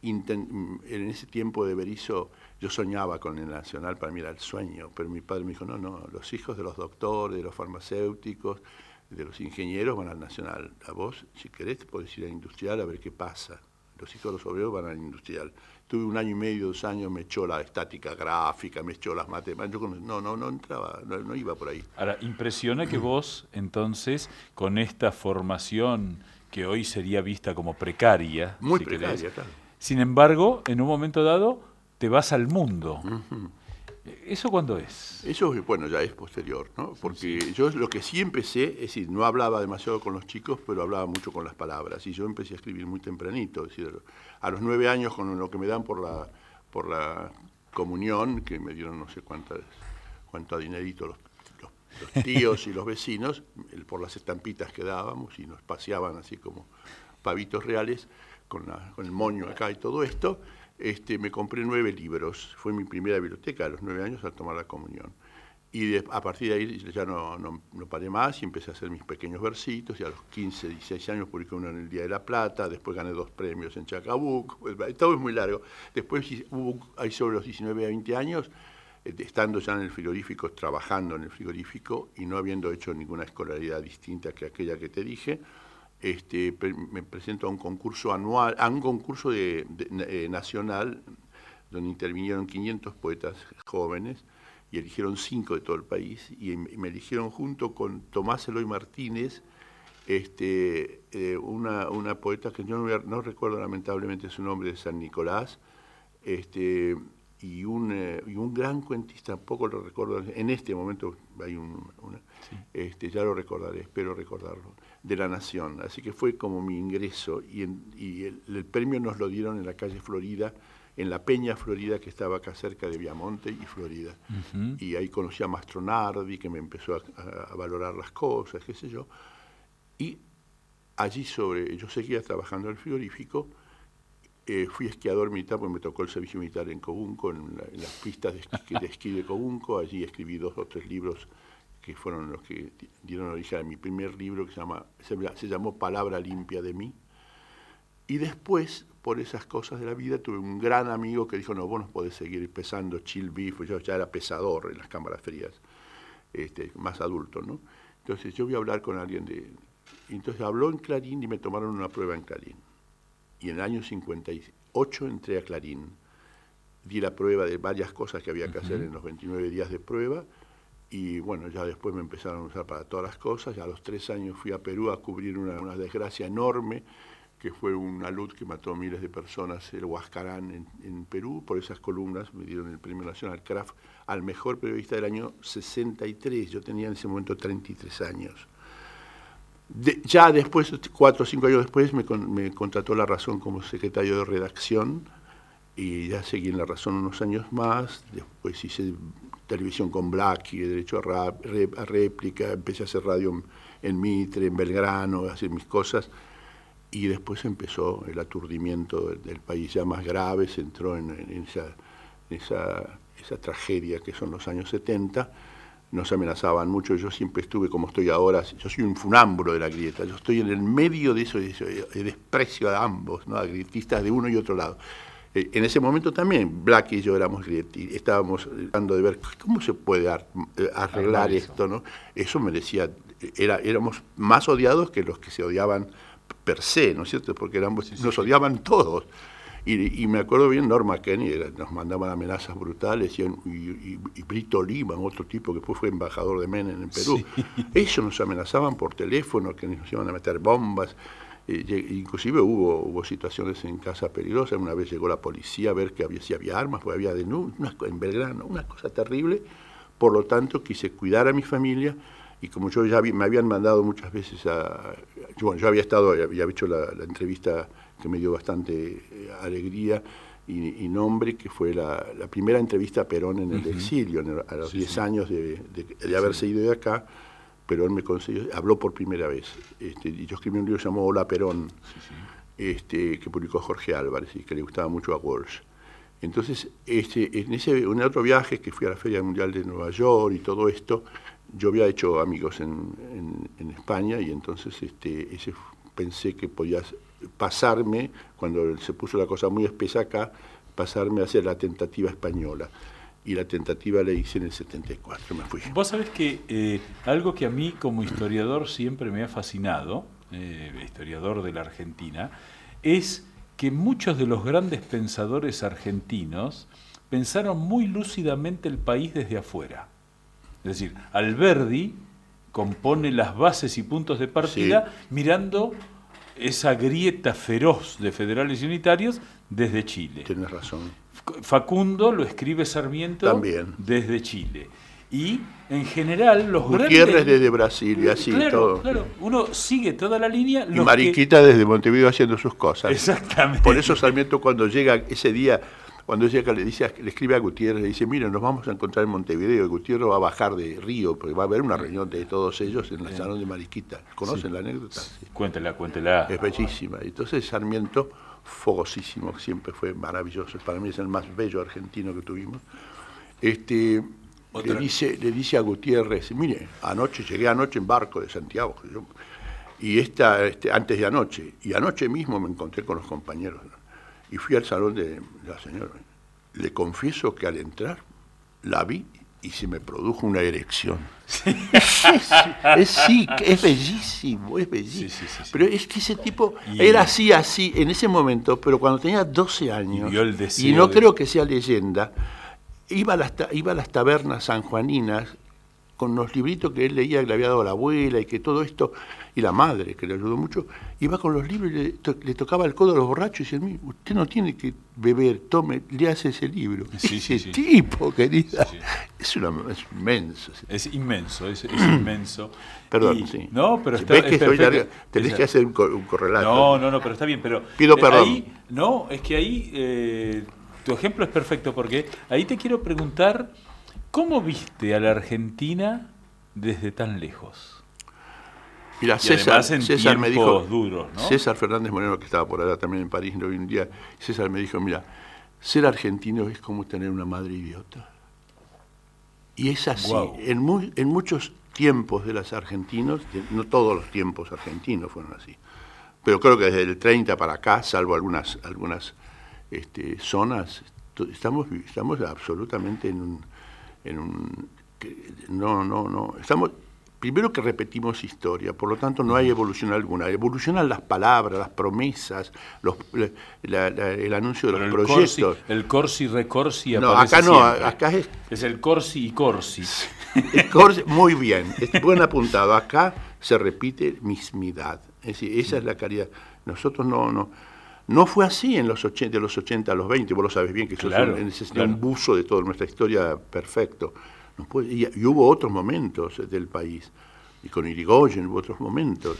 en ese tiempo de Berizo yo soñaba con el Nacional, para mí era el sueño, pero mi padre me dijo, no, no, los hijos de los doctores, de los farmacéuticos, de los ingenieros van al Nacional. A vos, si querés, te podés ir al Industrial a ver qué pasa. Los hijos de los obreros van al Industrial tuve un año y medio, dos años, me echó la estática gráfica, me echó las matemáticas. no, no, no entraba, no, iba por ahí. Ahora, impresiona que vos, entonces, con esta formación que hoy sería vista como precaria. Muy precaria, claro. Sin embargo, en un momento dado, te vas al mundo. ¿Eso cuándo es? Eso, bueno, ya es posterior, ¿no? Porque yo lo que sí empecé, es decir, no hablaba demasiado con los chicos, pero hablaba mucho con las palabras. Y yo empecé a escribir muy tempranito, es decir, a los nueve años con lo que me dan por la, por la comunión, que me dieron no sé cuántas, cuánto dinerito los, los, tíos y los vecinos, por las estampitas que dábamos y nos paseaban así como pavitos reales, con, con el moño acá y todo esto este, me compré nueve libros. Fue mi primera biblioteca a los nueve años al tomar la comunión. Y a partir de ahí ya no, no, paré más y empecé a hacer mis pequeños versitos. Y a los 15, 16 años publiqué uno en el Día de la Plata. Después gané dos premios en Chacabuc. Todo es muy largo. Después, hubo, ahí sobre los 19 a 20 años, eh, estando ya en el frigorífico, trabajando en el frigorífico y no habiendo hecho ninguna escolaridad distinta que aquella que te dije, este, me presento a un concurso anual, a un concurso de, eh, nacional donde intervinieron 500 poetas jóvenes y eligieron cinco de todo el país y me eligieron junto con Tomás Eloy Martínez, este, eh, una, una, poeta que yo no, recuerdo lamentablemente su nombre de San Nicolás, este, y, un, eh, y un gran cuentista, tampoco lo recuerdo, en este momento hay un, este, ya lo recordaré, espero recordarlo de la Nación. Así que fue como mi ingreso y, el, premio nos lo dieron en la calle Florida, en la Peña Florida que estaba acá cerca de Viamonte y Florida. Y ahí conocí a Mastronardi que me empezó a, valorar las cosas, qué sé yo. Y allí sobre, yo seguía trabajando en el frigorífico, eh, fui esquiador militar porque me tocó el servicio militar en Cobunco, en, las pistas de esquí, de esquí de Cobunco, allí escribí dos o tres libros que fueron los que dieron origen a mi primer libro que se, llama, se, llamó Palabra limpia de mí. Y después, por esas cosas de la vida, tuve un gran amigo que dijo, no, vos no podés seguir pesando chill beef, yo ya era pesador en las cámaras frías, este, más adulto, ¿no? Entonces yo voy a hablar con alguien de... Entonces habló en Clarín y me tomaron una prueba en Clarín. Y en el año 58 entré a Clarín. Di la prueba de varias cosas que había que hacer en los 29 días de prueba y bueno, ya después me empezaron a usar para todas las cosas. Ya a los tres años fui a Perú a cubrir una, desgracia enorme, que fue una luz que mató a miles de personas, el Huascarán en, Perú. Por esas columnas me dieron el Premio Nacional Craft al mejor periodista del año 63. Yo tenía en ese momento 33 años. ya después, cuatro o cinco años después, me, me contrató La Razón como secretario de redacción y ya seguí en La Razón unos años más. Después hice televisión con Black y derecho a, réplica, empecé a hacer radio en, Mitre, en Belgrano, a hacer mis cosas, y después empezó el aturdimiento del, país. Ya más grave, se entró en, esa, tragedia que son los años 70, nos amenazaban mucho, yo siempre estuve como estoy ahora, yo soy un funámbulo de la grieta, yo estoy en el medio de eso, de eso de desprecio a ambos, ¿no? a grietistas de uno y otro lado. Eh, en ese momento también, Black y yo éramos estábamos tratando de ver cómo se puede eh, arreglar esto, ¿no? Eso merecía, era, éramos más odiados que los que se odiaban per se, ¿no es cierto? Porque éramos, nos odiaban todos. Y, me acuerdo bien, Norma Kenny nos mandaban amenazas brutales y, y, Brito Lima, otro tipo que después fue embajador de Menem en Perú. Ellos nos amenazaban por teléfono, que nos iban a meter bombas. Eh, inclusive hubo, hubo situaciones en casa peligrosas. Una vez llegó la policía a ver que había, si había armas, pues había denuncias, en Belgrano, una cosa terrible. Por lo tanto, quise cuidar a mi familia y como yo ya me habían mandado muchas veces a... Bueno, yo había estado, había hecho la, entrevista que me dio bastante eh, alegría y, nombre, que fue la, primera entrevista a Perón en el exilio, a los 10 años de, de haberse ido de acá Perón me consiguió, habló por primera vez. Este, y yo escribí un libro llamado Hola Perón, este, que publicó Jorge Álvarez y que le gustaba mucho a Walsh. Entonces, este, en, ese, en otro viaje que fui a la Feria Mundial de Nueva York y todo esto, yo había hecho amigos en, España y entonces este, ese, pensé que podía pasarme, cuando se puso la cosa muy espesa acá, pasarme a hacer la tentativa española y la tentativa la hice en el 74, me fui. Vos sabés que eh, algo que a mí como historiador siempre me ha fascinado, eh, historiador de la Argentina, es que muchos de los grandes pensadores argentinos pensaron muy lúcidamente el país desde afuera. Es decir, Alberdi compone las bases y puntos de partida mirando esa grieta feroz de federales y unitarios desde Chile. Tienes razón. Facundo lo escribe Sarmiento También. desde Chile. Y en general los Gutiérrez desde Brasil y así todo. Claro, uno sigue toda la línea. Y Mariquita desde Montevideo haciendo sus cosas. Exactamente. Por eso Sarmiento cuando llega ese día, cuando llega le dice, le escribe a Gutiérrez, le dice, mira, nos vamos a encontrar en Montevideo, y Gutiérrez va a bajar de Río, porque va a haber una reunión de todos ellos en el salón de Mariquita. ¿Conocen la anécdota? Cuéntela, cuéntela. Es bellísima. Entonces Sarmiento fogosísimo, siempre fue maravilloso, para mí es el más bello argentino que tuvimos. Este, le dice, le dice a Gutiérrez, mire, anoche, llegué anoche en barco de Santiago, y esta, este, antes de anoche, y anoche mismo me encontré con los compañeros, y fui al salón de la señora. Le confieso que al entrar la vi y se me produjo una erección. es, sí, es bellísimo, es bellísimo. pero es que ese tipo era así, así, en ese momento, pero cuando tenía 12 años, y, no creo que sea leyenda, iba a, las, iba a las tabernas sanjuaninas con los libritos que él leía, que le había dado la abuela y que todo esto, y la madre, que le ayudó mucho, iba con los libros y le, tocaba el codo a los borrachos y decía, usted no tiene que beber, tome, le hace ese libro. ese tipo, querida, es, una, es inmenso. Es inmenso, es, inmenso. Perdón, sí. No, pero está, ves que tenés que hacer un, correlato. No, no, no, pero está bien, pero... Pido perdón. Ahí, no, es que ahí eh, tu ejemplo es perfecto porque ahí te quiero preguntar ¿Cómo viste a la Argentina desde tan lejos? Mira, César, César me dijo, duros, César Fernández Moreno, que estaba por allá también en París, no un día, César me dijo, mira, ser argentino es como tener una madre idiota. Y es así. En, en muchos tiempos de los argentinos, no todos los tiempos argentinos fueron así, pero creo que desde el 30 para acá, salvo algunas, algunas este, zonas, estamos, estamos absolutamente en un en un... no, no, no. Estamos, primero que repetimos historia, por lo tanto no hay evolución alguna. Evolucionan las palabras, las promesas, los, el anuncio de los proyectos. el corsi recorsi No, acá no, acá es... Es el corsi y corsi. muy bien, es buen apuntado. Acá se repite mismidad. Es decir, esa es la calidad. Nosotros no... no no fue así en los 80, de los 80 a los 20, vos lo sabes bien, que eso es un, buzo de toda nuestra historia perfecto. y, hubo otros momentos del país, y con Irigoyen hubo otros momentos,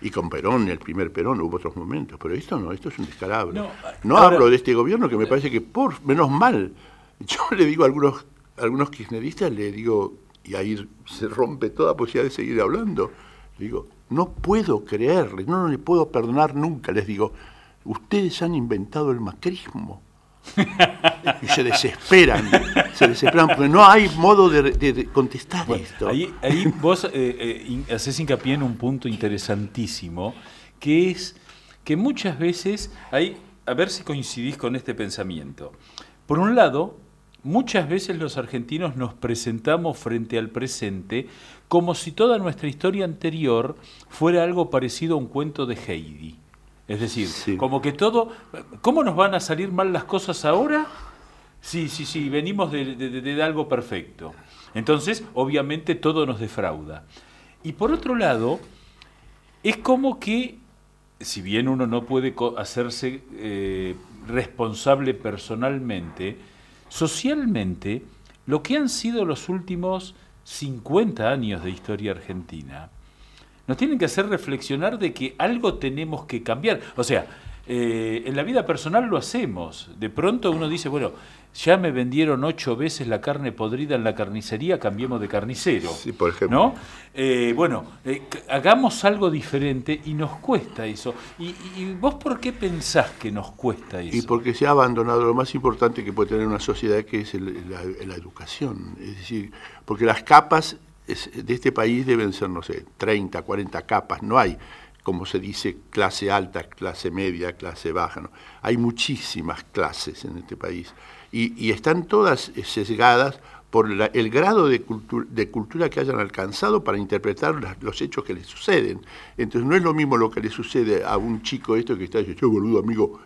y con Perón, el primer Perón, hubo otros momentos, pero esto no, esto es un descalabro. No, hablo de este gobierno que me parece que, por menos mal, yo le digo a algunos, algunos kirchneristas, le digo, y ahí se rompe toda posibilidad de seguir hablando, le digo, no puedo creerle, no, no le puedo perdonar nunca, les digo, ustedes han inventado el macrismo. y se desesperan, se desesperan porque no hay modo de, contestar esto. Ahí, vos eh, eh, haces hincapié en un punto interesantísimo, que es que muchas veces hay a ver si coincidís con este pensamiento. Por un lado, muchas veces los argentinos nos presentamos frente al presente como si toda nuestra historia anterior fuera algo parecido a un cuento de Heidi. Es decir, como que todo, ¿cómo nos van a salir mal las cosas ahora? Sí, sí, sí, venimos de, algo perfecto. Entonces, obviamente, todo nos defrauda. Y por otro lado, es como que, si bien uno no puede hacerse eh, responsable personalmente, socialmente, lo que han sido los últimos 50 años de historia argentina, nos tienen que hacer reflexionar de que algo tenemos que cambiar. O sea, eh, en la vida personal lo hacemos. De pronto uno dice, bueno, ya me vendieron ocho veces la carne podrida en la carnicería, cambiemos de carnicero. Sí, por ejemplo. ¿no? Eh, bueno, eh, hagamos algo diferente y nos cuesta eso. ¿Y, vos por qué pensás que nos cuesta eso? Y porque se ha abandonado lo más importante que puede tener una sociedad, que es la, la educación. Es decir, porque las capas de este país deben ser, no sé, 30, 40 capas, no hay, como se dice, clase alta, clase media, clase baja, ¿no? hay muchísimas clases en este país y, están todas sesgadas por el grado de, de, cultura que hayan alcanzado para interpretar los hechos que les suceden. Entonces no es lo mismo lo que le sucede a un chico esto que está diciendo, boludo amigo,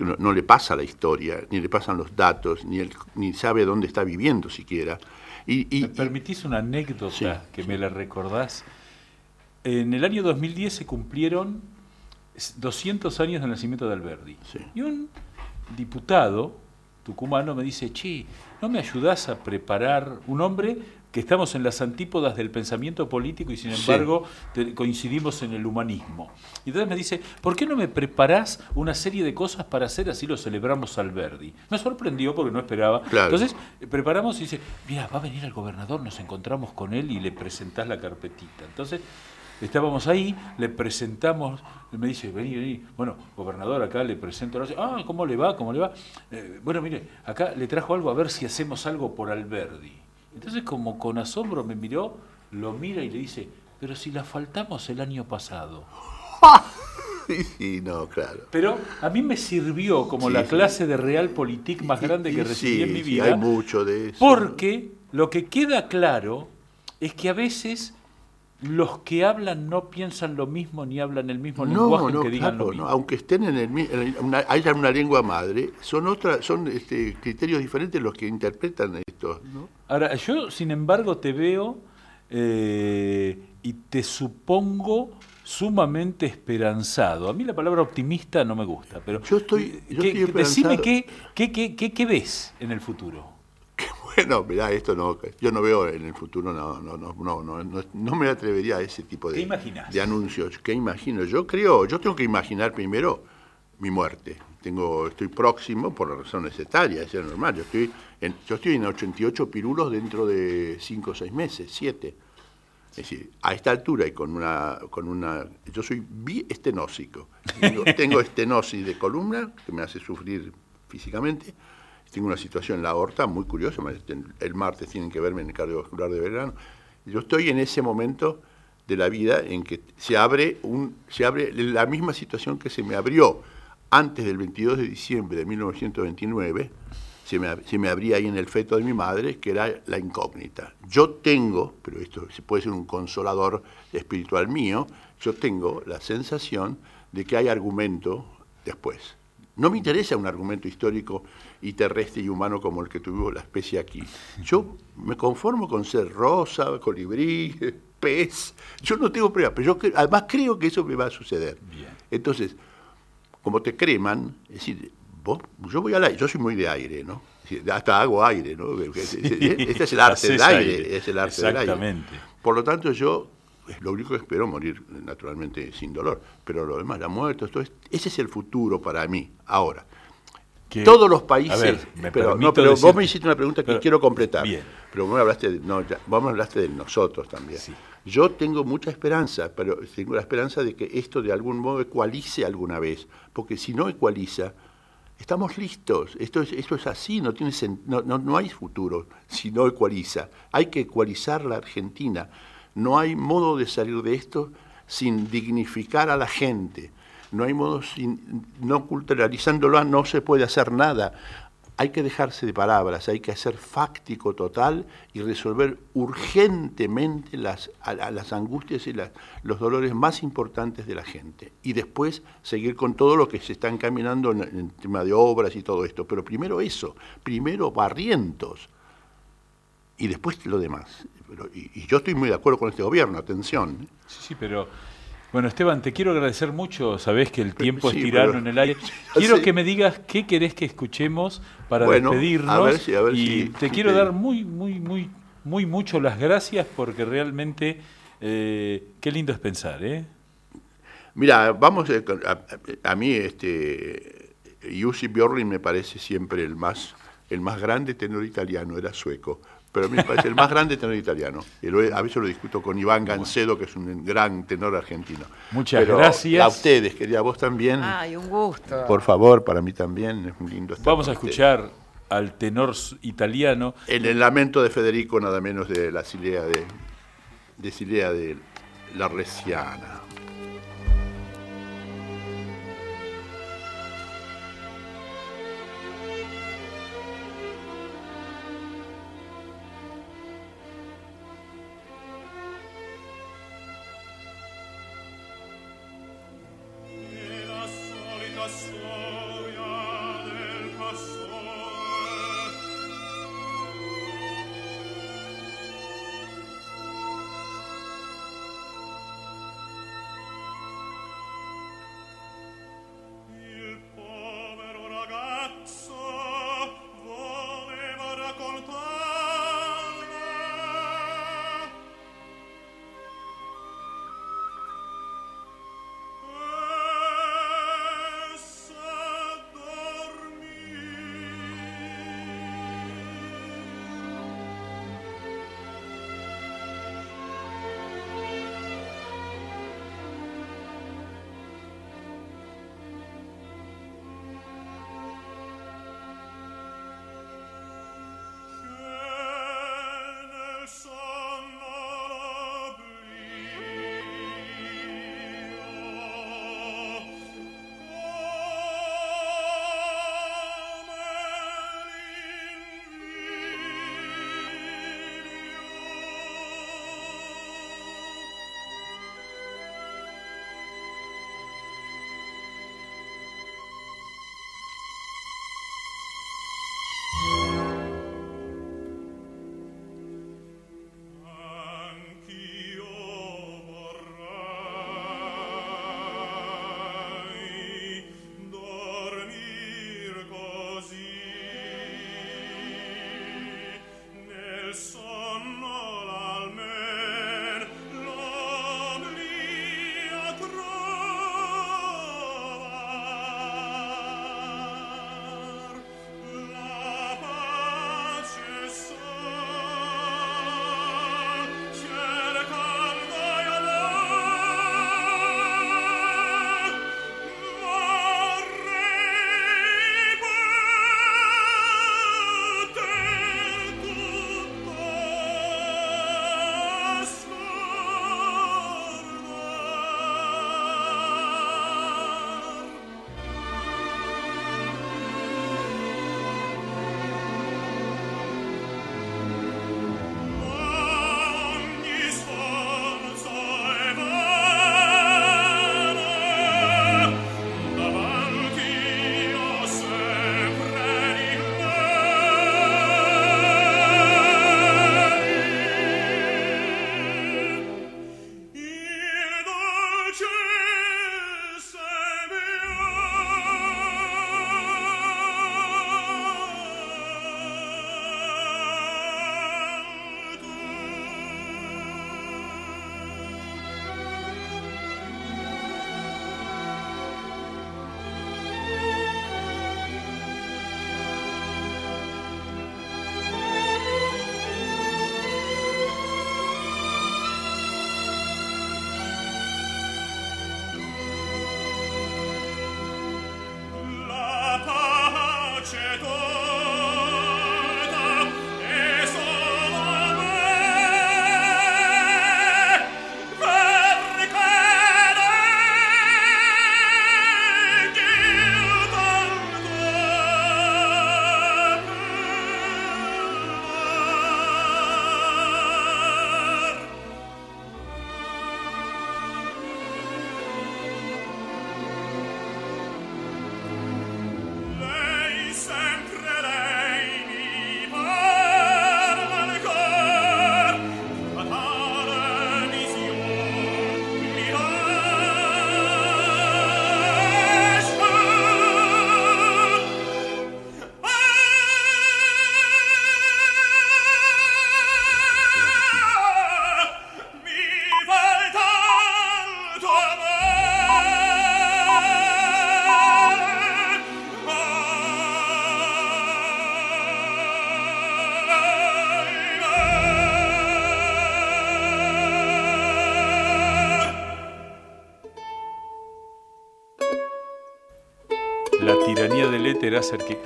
no, no, le pasa la historia, ni le pasan los datos, ni, ni sabe dónde está viviendo siquiera. Y, ¿Me permitís una anécdota que me la recordás? En el año 2010 se cumplieron 200 años del nacimiento de Alberdi. Y un diputado tucumano me dice, che, ¿no me ayudás a preparar un hombre que estamos en las antípodas del pensamiento político y sin embargo coincidimos en el humanismo. Y entonces me dice, ¿por qué no me preparás una serie de cosas para hacer así lo celebramos al Verdi? Me sorprendió porque no esperaba. Entonces preparamos y dice, mira, va a venir el gobernador, nos encontramos con él y le presentás la carpetita. Entonces estábamos ahí, le presentamos, me dice, vení, vení, bueno, gobernador, acá le presento, ah, ¿cómo le va? ¿Cómo le va? Eh, bueno, mire, acá le trajo algo a ver si hacemos algo por Alberdi. Entonces como con asombro me miró, lo mira y le dice, pero si la faltamos el año pasado. Sí, no, claro. Pero a mí me sirvió como la clase de realpolitik más grande que recibí en mi vida. hay mucho de eso. Porque lo que queda claro es que a veces los que hablan no piensan lo mismo ni hablan el mismo lenguaje que digan lo mismo. aunque estén en el una, haya una lengua madre, son otra, son este, criterios diferentes los que interpretan esto. Ahora, yo sin embargo te veo eh, y te supongo sumamente esperanzado. A mí la palabra optimista no me gusta, pero yo estoy, yo decime qué, qué, qué, qué ves en el futuro. Bueno, mirá, esto no, yo no veo en el futuro, no, no, no, no, no, no me atrevería a ese tipo de, de anuncios. ¿Qué imagino? Yo creo, yo tengo que imaginar primero mi muerte. Tengo, estoy próximo por razones etarias, es normal. Yo estoy, en, yo estoy en 88 pirulos dentro de 5 o 6 meses, 7. Es decir, a esta altura y con una, con una yo soy biestenósico. Tengo, tengo estenosis de columna que me hace sufrir físicamente tengo una situación en la aorta muy curiosa, el martes tienen que verme en el cardiovascular de verano. Yo estoy en ese momento de la vida en que se abre, un, se abre la misma situación que se me abrió antes del 22 de diciembre de 1929, se me, se me abría ahí en el feto de mi madre, que era la incógnita. Yo tengo, pero esto puede ser un consolador espiritual mío, yo tengo la sensación de que hay argumento después. No me interesa un argumento histórico y terrestre y humano como el que tuvo la especie aquí. Yo me conformo con ser rosa, colibrí, pez. Yo no tengo pruebas, pero yo además creo que eso me va a suceder. Entonces, como te creman, es decir, yo voy al aire, yo soy muy de aire, ¿no? Hasta hago aire, ¿no? Este es el arte del aire, es el arte del aire. Por lo tanto, yo lo único que espero morir naturalmente sin dolor, pero lo demás, la muerte, esto ese es el futuro para mí, ahora. Todos los países, pero, no, pero vos me hiciste una pregunta que quiero completar, pero vos me hablaste de, no, vos me hablaste de nosotros también. Yo tengo mucha esperanza, pero tengo la esperanza de que esto de algún modo ecualice alguna vez, porque si no ecualiza, estamos listos, esto es, esto es así, no, tiene, no, no, no hay futuro si no ecualiza. Hay que ecualizar la Argentina no hay modo de salir de esto sin dignificar a la gente. No hay modo, sin, no culturalizándolo no se puede hacer nada. Hay que dejarse de palabras, hay que hacer fáctico total y resolver urgentemente las, las angustias y los dolores más importantes de la gente. Y después seguir con todo lo que se está encaminando en, tema de obras y todo esto. Pero primero eso, primero barrientos y después lo demás. y, yo estoy muy de acuerdo con este gobierno, atención. Sí, sí, pero bueno, Esteban, te quiero agradecer mucho. Sabés que el tiempo es tirano en el aire. Quiero que me digas qué querés que escuchemos para despedirnos. y te quiero dar muy, muy, muy, muy mucho las gracias porque realmente eh, qué lindo es pensar, ¿eh? Mira, vamos eh, a, a, mí este Jussi Björling me parece siempre el más el más grande tenor italiano, era sueco pero a mí me parece el más grande tenor italiano. Y a veces lo discuto con Iván Gancedo, que es un gran tenor argentino. Muchas gracias. A ustedes, quería vos también. Ay, un gusto. Por favor, para mí también es muy lindo estar Vamos a escuchar al tenor italiano. En el lamento de Federico, nada menos de la Silea de, de Silea de la Resiana.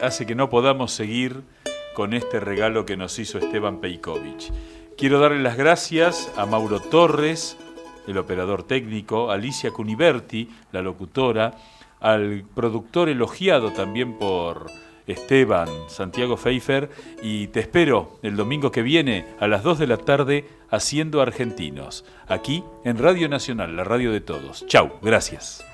Hace que, no podamos seguir con este regalo que nos hizo Esteban Peikovic. Quiero darle las gracias a Mauro Torres, el operador técnico, a Alicia Cuniberti, la locutora, al productor elogiado también por Esteban, Santiago Pfeiffer, y te espero el domingo que viene a las 2 de la tarde haciendo Argentinos, aquí en Radio Nacional, la radio de todos. Chau, gracias.